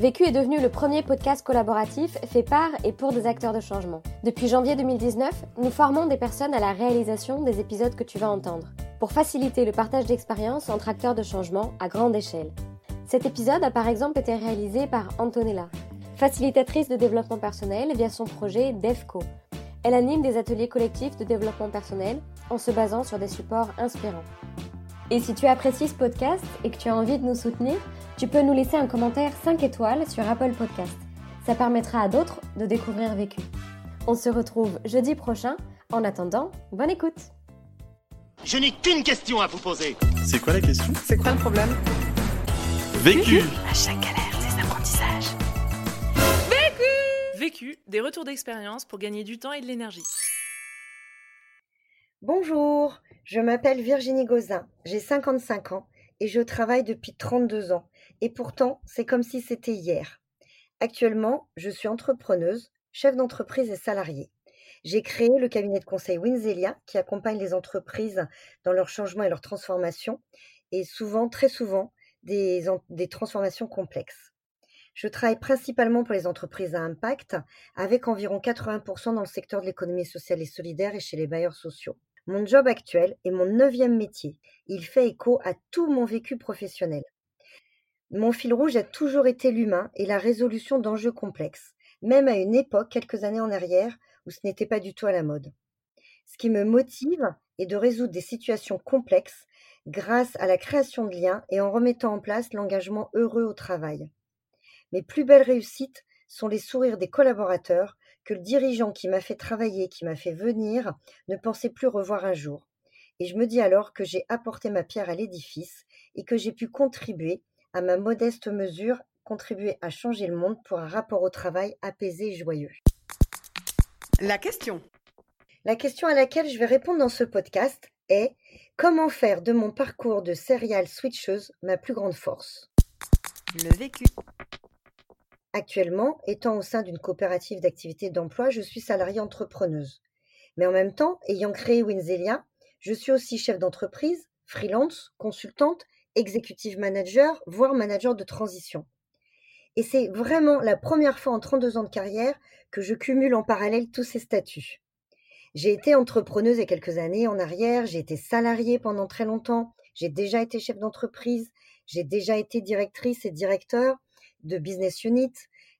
Vécu est devenu le premier podcast collaboratif fait par et pour des acteurs de changement. Depuis janvier 2019, nous formons des personnes à la réalisation des épisodes que tu vas entendre, pour faciliter le partage d'expériences entre acteurs de changement à grande échelle. Cet épisode a par exemple été réalisé par Antonella, facilitatrice de développement personnel via son projet DEVCO. Elle anime des ateliers collectifs de développement personnel en se basant sur des supports inspirants. Et si tu apprécies ce podcast et que tu as envie de nous soutenir, tu peux nous laisser un commentaire 5 étoiles sur Apple Podcast. Ça permettra à d'autres de découvrir Vécu. On se retrouve jeudi prochain. En attendant, bonne écoute. Je n'ai qu'une question à vous poser. C'est quoi la question? C'est quoi le problème? Vécu À chaque galère, des apprentissages. Vécu, des retours d'expérience pour gagner du temps et de l'énergie. Bonjour, je m'appelle Virginie Gauzin, j'ai 55 ans et je travaille depuis 32 ans. Et pourtant, c'est comme si c'était hier. Actuellement, je suis entrepreneuse, chef d'entreprise et salariée. J'ai créé le cabinet de conseil Winzelia qui accompagne les entreprises dans leur changement et leur transformation et souvent, très souvent, des transformations complexes. Je travaille principalement pour les entreprises à impact, avec environ 80% dans le secteur de l'économie sociale et solidaire et chez les bailleurs sociaux. Mon job actuel est mon neuvième métier. Il fait écho à tout mon vécu professionnel. Mon fil rouge a toujours été l'humain et la résolution d'enjeux complexes, même à une époque, quelques années en arrière, où ce n'était pas du tout à la mode. Ce qui me motive est de résoudre des situations complexes grâce à la création de liens et en remettant en place l'engagement heureux au travail. Mes plus belles réussites sont les sourires des collaborateurs que le dirigeant qui m'a fait travailler, qui m'a fait venir, ne pensait plus revoir un jour. Et je me dis alors que j'ai apporté ma pierre à l'édifice et que j'ai pu contribuer, à ma modeste mesure, contribuer à changer le monde pour un rapport au travail apaisé et joyeux. La question. La question à laquelle je vais répondre dans ce podcast est comment faire de mon parcours de serial switcheuse ma plus grande force? Le vécu. Actuellement, étant au sein d'une coopérative d'activité d'emploi, je suis salariée entrepreneuse. Mais en même temps, ayant créé Winzelia, je suis aussi chef d'entreprise, freelance, consultante, executive manager, voire manager de transition. Et c'est vraiment la première fois en 32 ans de carrière que je cumule en parallèle tous ces statuts. J'ai été entrepreneuse il y a quelques années en arrière, j'ai été salariée pendant très longtemps, j'ai déjà été chef d'entreprise, j'ai déjà été directrice et directeur, de business unit.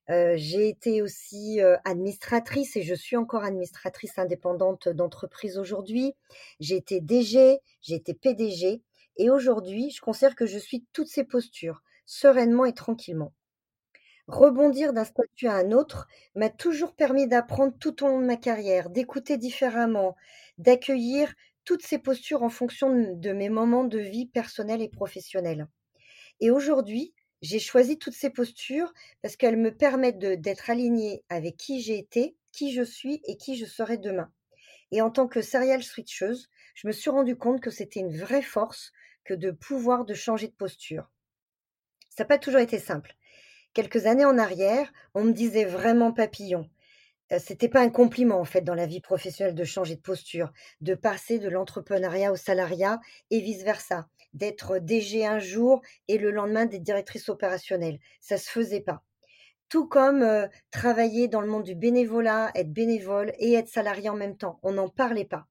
Euh, j'ai été aussi euh, administratrice et je suis encore administratrice indépendante d'entreprise aujourd'hui. J'ai été DG, j'ai été PDG et aujourd'hui, je considère que je suis toutes ces postures, sereinement et tranquillement. Rebondir d'un statut à un autre m'a toujours permis d'apprendre tout au long de ma carrière, d'écouter différemment, d'accueillir toutes ces postures en fonction de mes moments de vie personnels et professionnels. Et aujourd'hui, j'ai choisi toutes ces postures parce qu'elles me permettent d'être alignée avec qui j'ai été, qui je suis et qui je serai demain. Et en tant que serial switcheuse, je me suis rendu compte que c'était une vraie force que de pouvoir changer de posture. Ça n'a pas toujours été simple. Quelques années en arrière, on me disait vraiment papillon. Euh, c'était pas un compliment en fait dans la vie professionnelle de changer de posture, de passer de l'entrepreneuriat au salariat et vice versa d'être DG un jour et le lendemain d'être directrice opérationnelle. Ça se faisait pas. Tout comme travailler dans le monde du bénévolat, être bénévole et être salarié en même temps. On n'en parlait pas.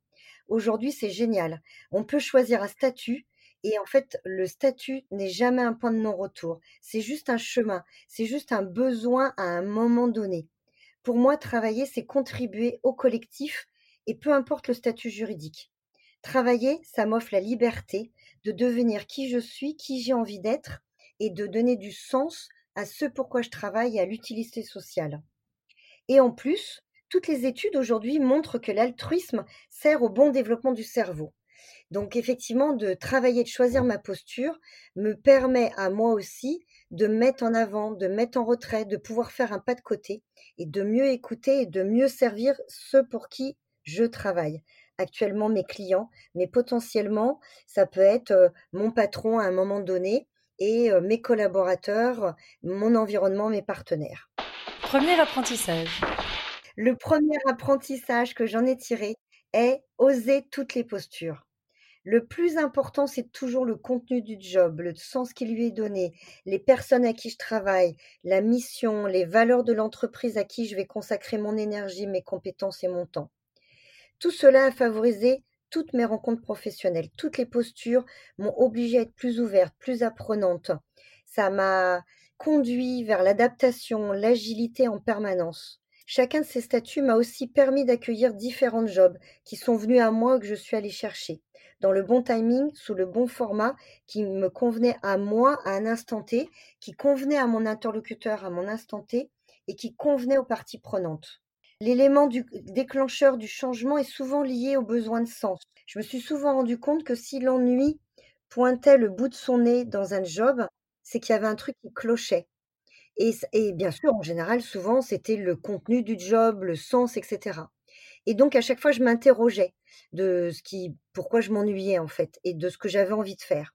Aujourd'hui, c'est génial. On peut choisir un statut et en fait, le statut n'est jamais un point de non-retour. C'est juste un chemin. C'est juste un besoin à un moment donné. Pour moi, travailler, c'est contribuer au collectif et peu importe le statut juridique. Travailler, ça m'offre la liberté de devenir qui je suis, qui j'ai envie d'être et de donner du sens à ce pourquoi je travaille et à l'utilité sociale. Et en plus, toutes les études aujourd'hui montrent que l'altruisme sert au bon développement du cerveau. Donc effectivement, de travailler, de choisir ma posture me permet à moi aussi de mettre en avant, de mettre en retrait, de pouvoir faire un pas de côté et de mieux écouter et de mieux servir ceux pour qui je travaille. Actuellement, mes clients, mais potentiellement, ça peut être mon patron à un moment donné et mes collaborateurs, mon environnement, mes partenaires. Premier apprentissage. Le premier apprentissage que j'en ai tiré est oser toutes les postures. Le plus important, c'est toujours le contenu du job, le sens qui lui est donné, les personnes à qui je travaille, la mission, les valeurs de l'entreprise à qui je vais consacrer mon énergie, mes compétences et mon temps. Tout cela a favorisé toutes mes rencontres professionnelles. Toutes les postures m'ont obligée à être plus ouverte, plus apprenante. Ça m'a conduit vers l'adaptation, l'agilité en permanence. Chacun de ces statuts m'a aussi permis d'accueillir différents jobs qui sont venus à moi que je suis allée chercher dans le bon timing, sous le bon format, qui me convenait à moi à un instant T, qui convenait à mon interlocuteur à mon instant T et qui convenait aux parties prenantes. L'élément déclencheur du changement est souvent lié au besoin de sens. Je me suis souvent rendu compte que si l'ennui pointait le bout de son nez dans un job, c'est qu'il y avait un truc qui clochait. Et, et, bien sûr, en général, souvent, c'était le contenu du job, le sens, etc. Et donc, à chaque fois, je m'interrogeais de ce qui, pourquoi je m'ennuyais en fait, et de ce que j'avais envie de faire.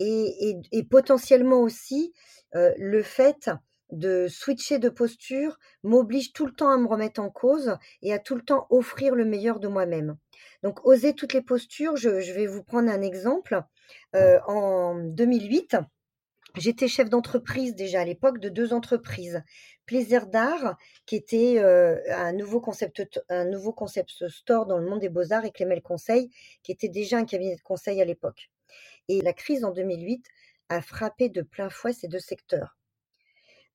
Et, et, potentiellement aussi, euh, le fait de switcher de posture m'oblige tout le temps à me remettre en cause et à tout le temps offrir le meilleur de moi-même. Donc, oser toutes les postures, je, je vais vous prendre un exemple. Euh, en 2008, J'étais chef d'entreprise déjà à l'époque de deux entreprises. Plaisir d'art, qui était euh, un, nouveau concept, un nouveau concept store dans le monde des beaux-arts, et Clémel Conseil, qui était déjà un cabinet de conseil à l'époque. Et la crise en 2008 a frappé de plein fouet ces deux secteurs.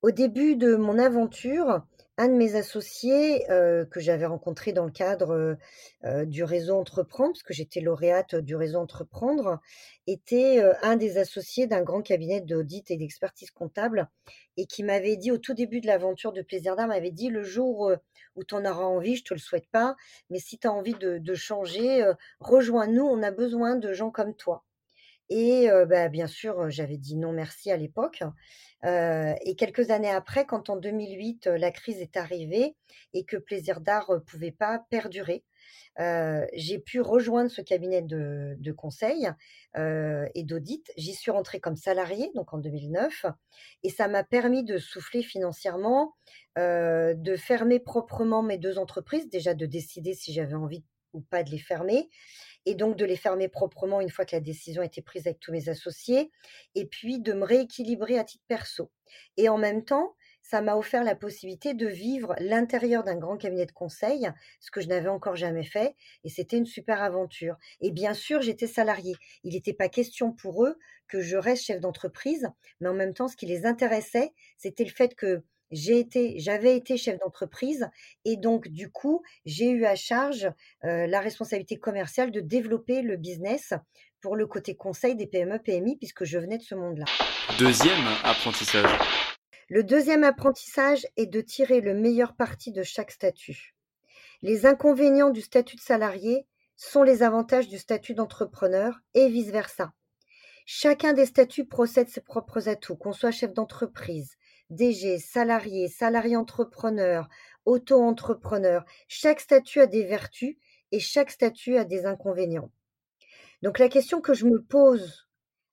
Au début de mon aventure, un de mes associés euh, que j'avais rencontré dans le cadre euh, du réseau Entreprendre, parce que j'étais lauréate du réseau Entreprendre, était euh, un des associés d'un grand cabinet d'audit et d'expertise comptable et qui m'avait dit au tout début de l'aventure de Plaisir d'Art, m'avait dit le jour où tu en auras envie, je te le souhaite pas, mais si tu as envie de, de changer, rejoins-nous, on a besoin de gens comme toi. Et bah, bien sûr, j'avais dit non merci à l'époque. et quelques années après, quand en 2008, la crise est arrivée et que Plaisir d'Art ne pouvait pas perdurer, j'ai pu rejoindre ce cabinet de, conseil et d'audit. J'y suis rentrée comme salariée, donc en 2009, et ça m'a permis de souffler financièrement, de fermer proprement mes deux entreprises, déjà de décider si j'avais envie ou pas de les fermer, et donc de les fermer proprement une fois que la décision a été prise avec tous mes associés, et puis de me rééquilibrer à titre perso. Et en même temps, ça m'a offert la possibilité de vivre l'intérieur d'un grand cabinet de conseil, ce que je n'avais encore jamais fait, et c'était une super aventure. Et bien sûr, j'étais salariée. Il n'était pas question pour eux que je reste chef d'entreprise, mais en même temps, ce qui les intéressait, c'était le fait que j'ai été, j'avais été chef d'entreprise et donc du coup, j'ai eu à charge euh, la responsabilité commerciale de développer le business pour le côté conseil des PME PMI puisque je venais de ce monde-là. Deuxième apprentissage. Le deuxième apprentissage est de tirer le meilleur parti de chaque statut. Les inconvénients du statut de salarié sont les avantages du statut d'entrepreneur et vice-versa. Chacun des statuts procède ses propres atouts, qu'on soit chef d'entreprise, DG, salarié, salarié entrepreneur, auto-entrepreneur. Chaque statut a des vertus et chaque statut a des inconvénients. Donc la question que je me pose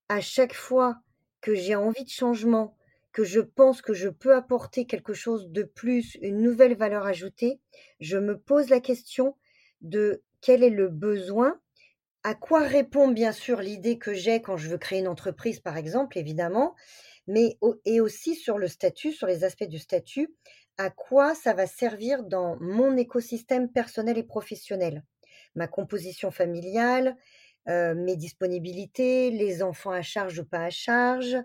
à chaque fois que j'ai envie de changement, que je pense que je peux apporter quelque chose de plus, une nouvelle valeur ajoutée, je me pose la question de quel est le besoin, à quoi répond bien sûr l'idée que j'ai quand je veux créer une entreprise par exemple, évidemment, mais et aussi sur le statut, sur les aspects du statut, à quoi ça va servir dans mon écosystème personnel et professionnel. Ma composition familiale, euh, mes disponibilités, les enfants à charge ou pas à charge,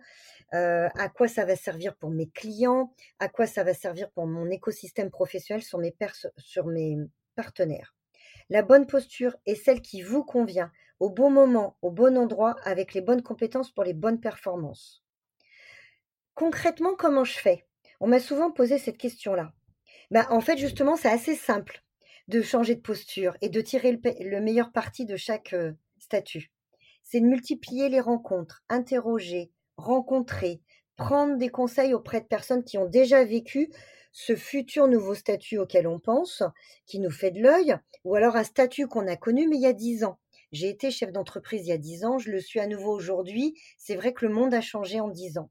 euh, à quoi ça va servir pour mes clients, à quoi ça va servir pour mon écosystème professionnel sur mes, sur mes partenaires. La bonne posture est celle qui vous convient au bon moment, au bon endroit, avec les bonnes compétences pour les bonnes performances. Concrètement, comment je fais? On m'a souvent posé cette question-là. Ben, en fait, justement, c'est assez simple de changer de posture et de tirer le, meilleur parti de chaque euh, statut. C'est de multiplier les rencontres, interroger, rencontrer, prendre des conseils auprès de personnes qui ont déjà vécu ce futur nouveau statut auquel on pense, qui nous fait de l'œil, ou alors un statut qu'on a connu mais il y a dix ans. J'ai été chef d'entreprise il y a dix ans, je le suis à nouveau aujourd'hui. C'est vrai que le monde a changé en dix ans.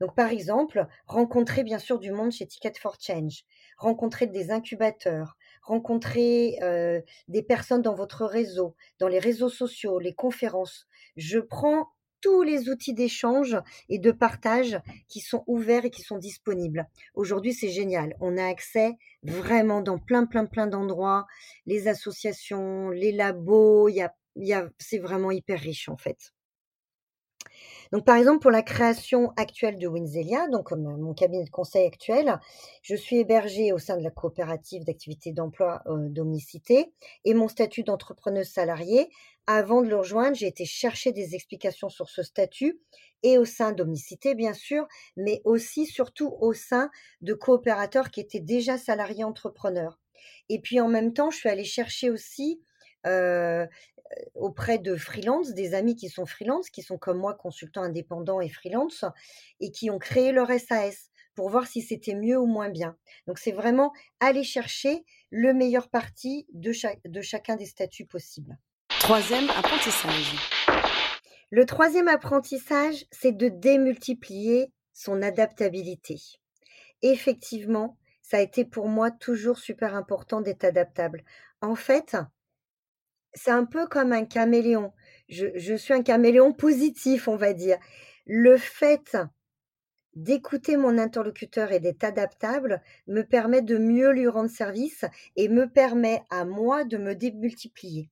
Donc, par exemple, rencontrer bien sûr du monde chez Ticket for Change, rencontrer des incubateurs, rencontrer euh, des personnes dans votre réseau, dans les réseaux sociaux, les conférences. Je prends tous les outils d'échange et de partage qui sont ouverts et qui sont disponibles. Aujourd'hui, c'est génial. On a accès vraiment dans plein, plein, plein d'endroits. Les associations, les labos, y a, y a, c'est vraiment hyper riche en fait. Donc, par exemple, pour la création actuelle de Winzelia, donc mon cabinet de conseil actuel, je suis hébergée au sein de la coopérative d'activité d'emploi euh, d'Omnicité et mon statut d'entrepreneuse salariée. Avant de le rejoindre, j'ai été chercher des explications sur ce statut et au sein d'Omnicité, bien sûr, mais aussi, surtout, au sein de coopérateurs qui étaient déjà salariés entrepreneurs. Et puis, en même temps, je suis allée chercher aussi euh, auprès de freelance, des amis qui sont freelance, qui sont comme moi consultants indépendants et freelance, et qui ont créé leur SAS pour voir si c'était mieux ou moins bien. Donc c'est vraiment aller chercher le meilleur parti de, de chacun des statuts possibles. Troisième apprentissage. Le troisième apprentissage, c'est de démultiplier son adaptabilité. Effectivement, ça a été pour moi toujours super important d'être adaptable. En fait, c'est un peu comme un caméléon. Je, suis un caméléon positif, on va dire. Le fait d'écouter mon interlocuteur et d'être adaptable me permet de mieux lui rendre service et me permet à moi de me démultiplier.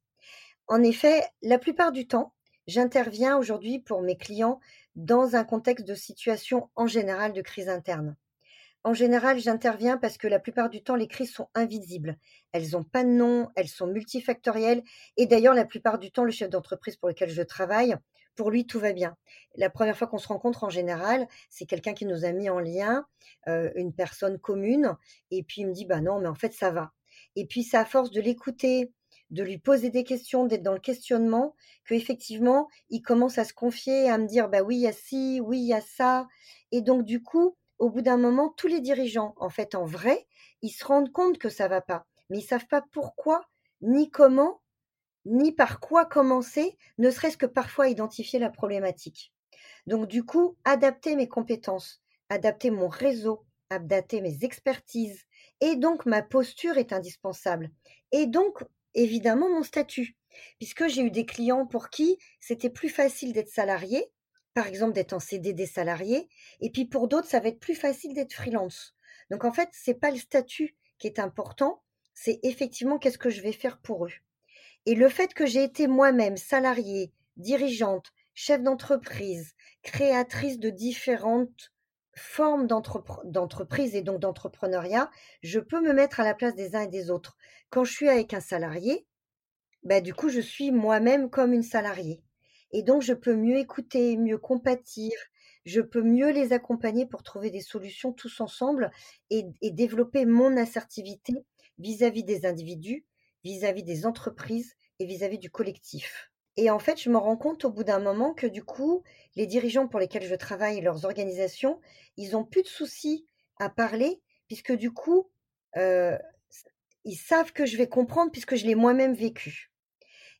En effet, la plupart du temps, j'interviens aujourd'hui pour mes clients dans un contexte de situation en général de crise interne. En général, j'interviens parce que la plupart du temps, les crises sont invisibles. Elles n'ont pas de nom, elles sont multifactorielles. Et d'ailleurs, la plupart du temps, le chef d'entreprise pour lequel je travaille, pour lui, tout va bien. La première fois qu'on se rencontre, en général, c'est quelqu'un qui nous a mis en lien, euh, une personne commune, et puis il me dit, bah non, mais en fait, ça va. Et puis, c'est à force de l'écouter, de lui poser des questions, d'être dans le questionnement, qu'effectivement, il commence à se confier, à me dire, bah oui, il y a ci, oui, il y a ça. Et donc, du coup, au bout d'un moment, tous les dirigeants, en fait, en vrai, ils se rendent compte que ça va pas, mais ils savent pas pourquoi, ni comment, ni par quoi commencer, ne serait-ce que parfois identifier la problématique. Donc, du coup, adapter mes compétences, adapter mon réseau, adapter mes expertises, et donc ma posture est indispensable. Et donc, évidemment, mon statut, puisque j'ai eu des clients pour qui c'était plus facile d'être salarié par exemple, d'être en CDD salarié. Et puis pour d'autres, ça va être plus facile d'être freelance. Donc en fait, c'est pas le statut qui est important, c'est effectivement qu'est-ce que je vais faire pour eux. Et le fait que j'ai été moi-même salariée, dirigeante, chef d'entreprise, créatrice de différentes formes d'entreprise et donc d'entrepreneuriat, je peux me mettre à la place des uns et des autres. Quand je suis avec un salarié, ben, du coup, je suis moi-même comme une salariée. Et donc, je peux mieux écouter, mieux compatir, je peux mieux les accompagner pour trouver des solutions tous ensemble et, développer mon assertivité vis-à-vis des individus, vis-à-vis des entreprises et vis-à-vis du collectif. Et en fait, je me rends compte au bout d'un moment que du coup, les dirigeants pour lesquels je travaille, leurs organisations, ils n'ont plus de soucis à parler, puisque du coup, euh, ils savent que je vais comprendre puisque je l'ai moi-même vécu.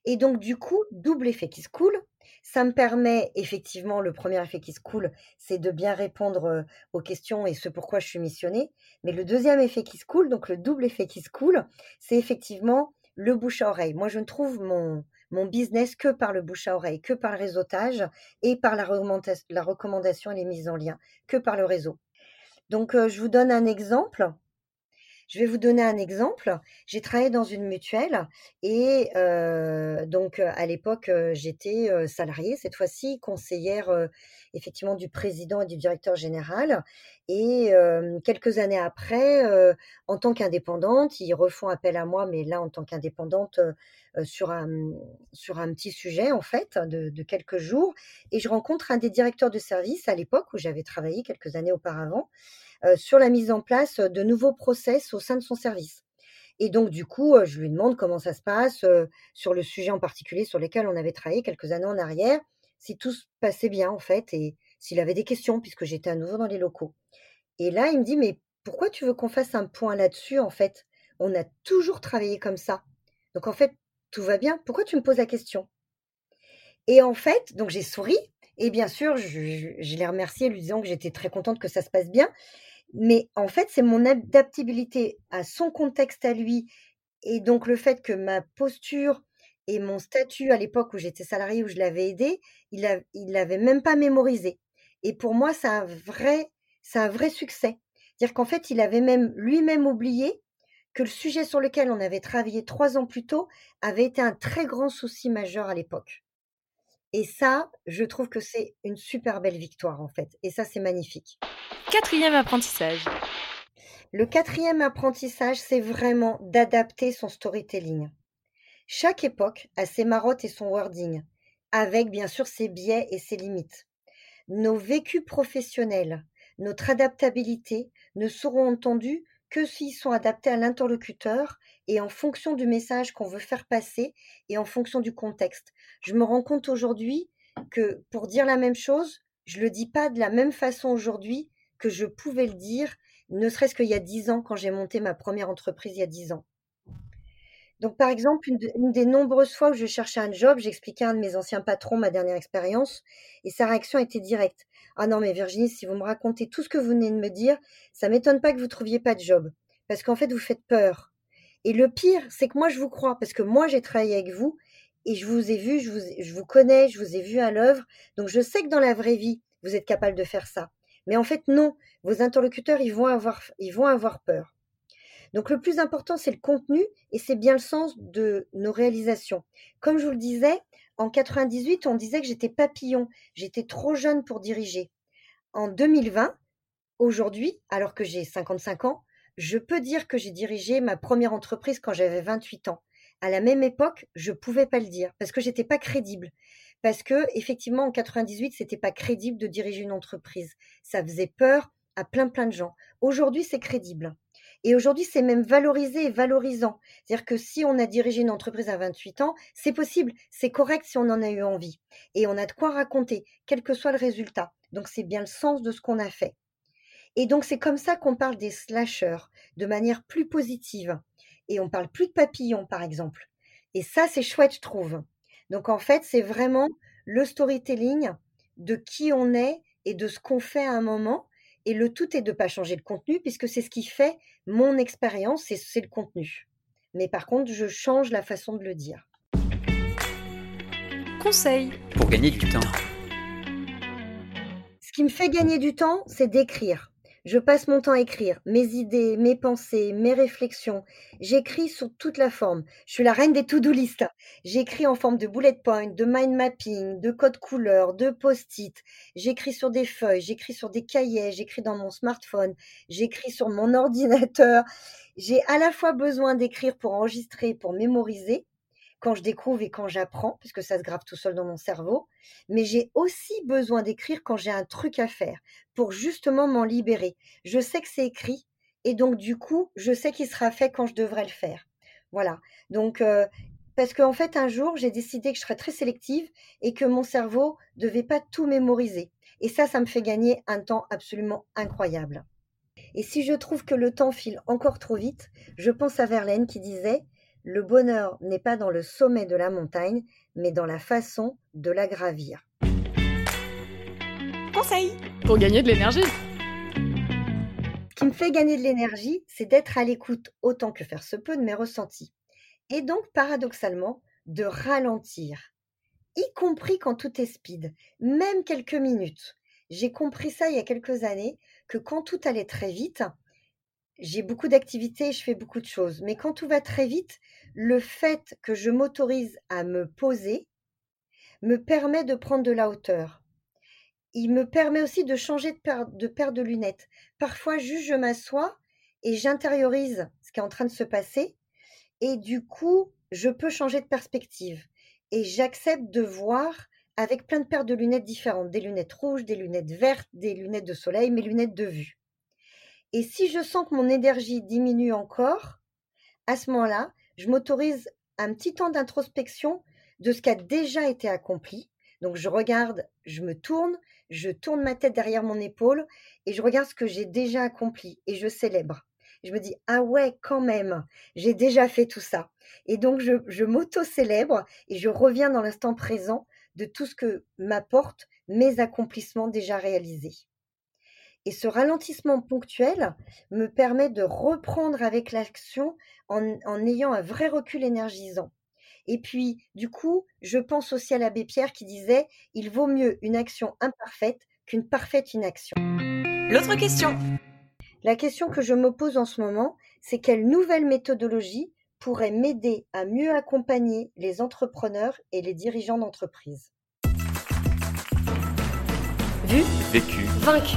Et donc, du coup, double effet qui se coule. Ça me permet effectivement, le premier effet qui se coule, c'est de bien répondre aux questions et ce pourquoi je suis missionnée. Mais le deuxième effet qui se coule, donc le double effet qui se coule, c'est effectivement le bouche à oreille. Moi, je ne trouve mon, business que par le bouche à oreille, que par le réseautage et par la, recommandation et les mises en lien, que par le réseau. Donc, je vous donne un exemple. Je vais vous donner un exemple. J'ai travaillé dans une mutuelle et donc à l'époque j'étais salariée, cette fois-ci conseillère effectivement du président et du directeur général. Et quelques années après, en tant qu'indépendante, ils refont appel à moi, mais là en tant qu'indépendante sur un sur un petit sujet en fait de, quelques jours. Et je rencontre un des directeurs de service à l'époque où j'avais travaillé quelques années auparavant euh, sur la mise en place de nouveaux process au sein de son service. Et donc, du coup, euh, je lui demande comment ça se passe euh, sur le sujet en particulier sur lequel on avait travaillé quelques années en arrière, si tout se passait bien, en fait, et s'il avait des questions, puisque j'étais à nouveau dans les locaux. Et là, il me dit, mais pourquoi tu veux qu'on fasse un point là-dessus, en fait? On a toujours travaillé comme ça. Donc, en fait, tout va bien. Pourquoi tu me poses la question? Et en fait, donc j'ai souri. Et bien sûr, je, l'ai remercié, lui disant que j'étais très contente que ça se passe bien. Mais en fait, c'est mon adaptabilité à son contexte à lui. Et donc, le fait que ma posture et mon statut à l'époque où j'étais salariée, où je l'avais aidé, il l'avait même pas mémorisé. Et pour moi, c'est un vrai, c'est un vrai succès. C'est-à-dire qu'en fait, il avait même lui-même oublié que le sujet sur lequel on avait travaillé trois ans plus tôt avait été un très grand souci majeur à l'époque. Et ça, je trouve que c'est une super belle victoire en fait. Et ça, c'est magnifique. Quatrième apprentissage. Le quatrième apprentissage, c'est vraiment d'adapter son storytelling. Chaque époque a ses marottes et son wording, avec bien sûr ses biais et ses limites. Nos vécus professionnels, notre adaptabilité ne seront entendus que s'ils sont adaptés à l'interlocuteur et en fonction du message qu'on veut faire passer et en fonction du contexte. Je me rends compte aujourd'hui que pour dire la même chose, je le dis pas de la même façon aujourd'hui que je pouvais le dire, ne serait-ce qu'il y a dix ans quand j'ai monté ma première entreprise il y a dix ans. Donc, par exemple, une, des nombreuses fois où je cherchais un job, j'expliquais à un de mes anciens patrons ma dernière expérience et sa réaction était directe. Ah non, mais Virginie, si vous me racontez tout ce que vous venez de me dire, ça m'étonne pas que vous trouviez pas de job. Parce qu'en fait, vous faites peur. Et le pire, c'est que moi, je vous crois, parce que moi, j'ai travaillé avec vous et je vous ai vu, je vous, connais, je vous ai vu à l'œuvre. Donc, je sais que dans la vraie vie, vous êtes capable de faire ça. Mais en fait, non. Vos interlocuteurs, ils ils vont avoir peur. Donc le plus important, c'est le contenu et c'est bien le sens de nos réalisations. Comme je vous le disais, en 98, on disait que j'étais papillon, j'étais trop jeune pour diriger. En 2020, aujourd'hui, alors que j'ai 55 ans, je peux dire que j'ai dirigé ma première entreprise quand j'avais 28 ans. À la même époque, je ne pouvais pas le dire parce que j'étais pas crédible. Parce que effectivement, en 98, c'était pas crédible de diriger une entreprise. Ça faisait peur à plein plein de gens. Aujourd'hui, c'est crédible. Et aujourd'hui, c'est même valorisé et valorisant. C'est-à-dire que si on a dirigé une entreprise à 28 ans, c'est possible, c'est correct si on en a eu envie. Et on a de quoi raconter, quel que soit le résultat. Donc c'est bien le sens de ce qu'on a fait. Et donc c'est comme ça qu'on parle des slashers de manière plus positive. Et on parle plus de papillons, par exemple. Et ça, c'est chouette, je trouve. Donc en fait, c'est vraiment le storytelling de qui on est et de ce qu'on fait à un moment et le tout est de ne pas changer le contenu, puisque c'est ce qui fait mon expérience, c'est le contenu. Mais par contre, je change la façon de le dire. Conseil pour gagner du temps. Ce qui me fait gagner du temps, c'est d'écrire. Je passe mon temps à écrire mes idées, mes pensées, mes réflexions. J'écris sur toute la forme. Je suis la reine des to-do list. J'écris en forme de bullet point, de mind mapping, de code couleur, de post-it. J'écris sur des feuilles, j'écris sur des cahiers, j'écris dans mon smartphone, j'écris sur mon ordinateur. J'ai à la fois besoin d'écrire pour enregistrer, pour mémoriser, quand je découvre et quand j'apprends, puisque ça se grave tout seul dans mon cerveau. Mais j'ai aussi besoin d'écrire quand j'ai un truc à faire, pour justement m'en libérer. Je sais que c'est écrit, et donc du coup, je sais qu'il sera fait quand je devrais le faire. Voilà. Donc, euh, parce qu'en fait, un jour, j'ai décidé que je serais très sélective et que mon cerveau devait pas tout mémoriser. Et ça, ça me fait gagner un temps absolument incroyable. Et si je trouve que le temps file encore trop vite, je pense à Verlaine qui disait le bonheur n'est pas dans le sommet de la montagne, mais dans la façon de la gravir. Conseil pour gagner de l'énergie. Ce qui me fait gagner de l'énergie, c'est d'être à l'écoute autant que faire se peut de mes ressentis. Et donc, paradoxalement, de ralentir, y compris quand tout est speed, même quelques minutes. J'ai compris ça il y a quelques années, que quand tout allait très vite, j'ai beaucoup d'activités, je fais beaucoup de choses. Mais quand tout va très vite, le fait que je m'autorise à me poser me permet de prendre de la hauteur. Il me permet aussi de changer de paire de, de lunettes. Parfois, juste je m'assois et j'intériorise ce qui est en train de se passer. Et du coup, je peux changer de perspective. Et j'accepte de voir avec plein de paires de lunettes différentes. Des lunettes rouges, des lunettes vertes, des lunettes de soleil, mes lunettes de vue. Et si je sens que mon énergie diminue encore, à ce moment-là, je m'autorise un petit temps d'introspection de ce qui a déjà été accompli, Donc je regarde, je me tourne, je tourne ma tête derrière mon épaule et je regarde ce que j'ai déjà accompli et je célèbre. Je me dis, ah ouais, quand même, j'ai déjà fait tout ça. Et donc je, m'auto-célèbre et je reviens dans l'instant présent de tout ce que m'apportent mes accomplissements déjà réalisés. Et ce ralentissement ponctuel me permet de reprendre avec l'action en, ayant un vrai recul énergisant. Et puis, du coup, je pense aussi à l'abbé Pierre qui disait Il vaut mieux une action imparfaite qu'une parfaite inaction. L'autre question. La question que je me pose en ce moment, c'est quelle nouvelle méthodologie pourrait m'aider à mieux accompagner les entrepreneurs et les dirigeants d'entreprise? Vu, vécu, vaincu.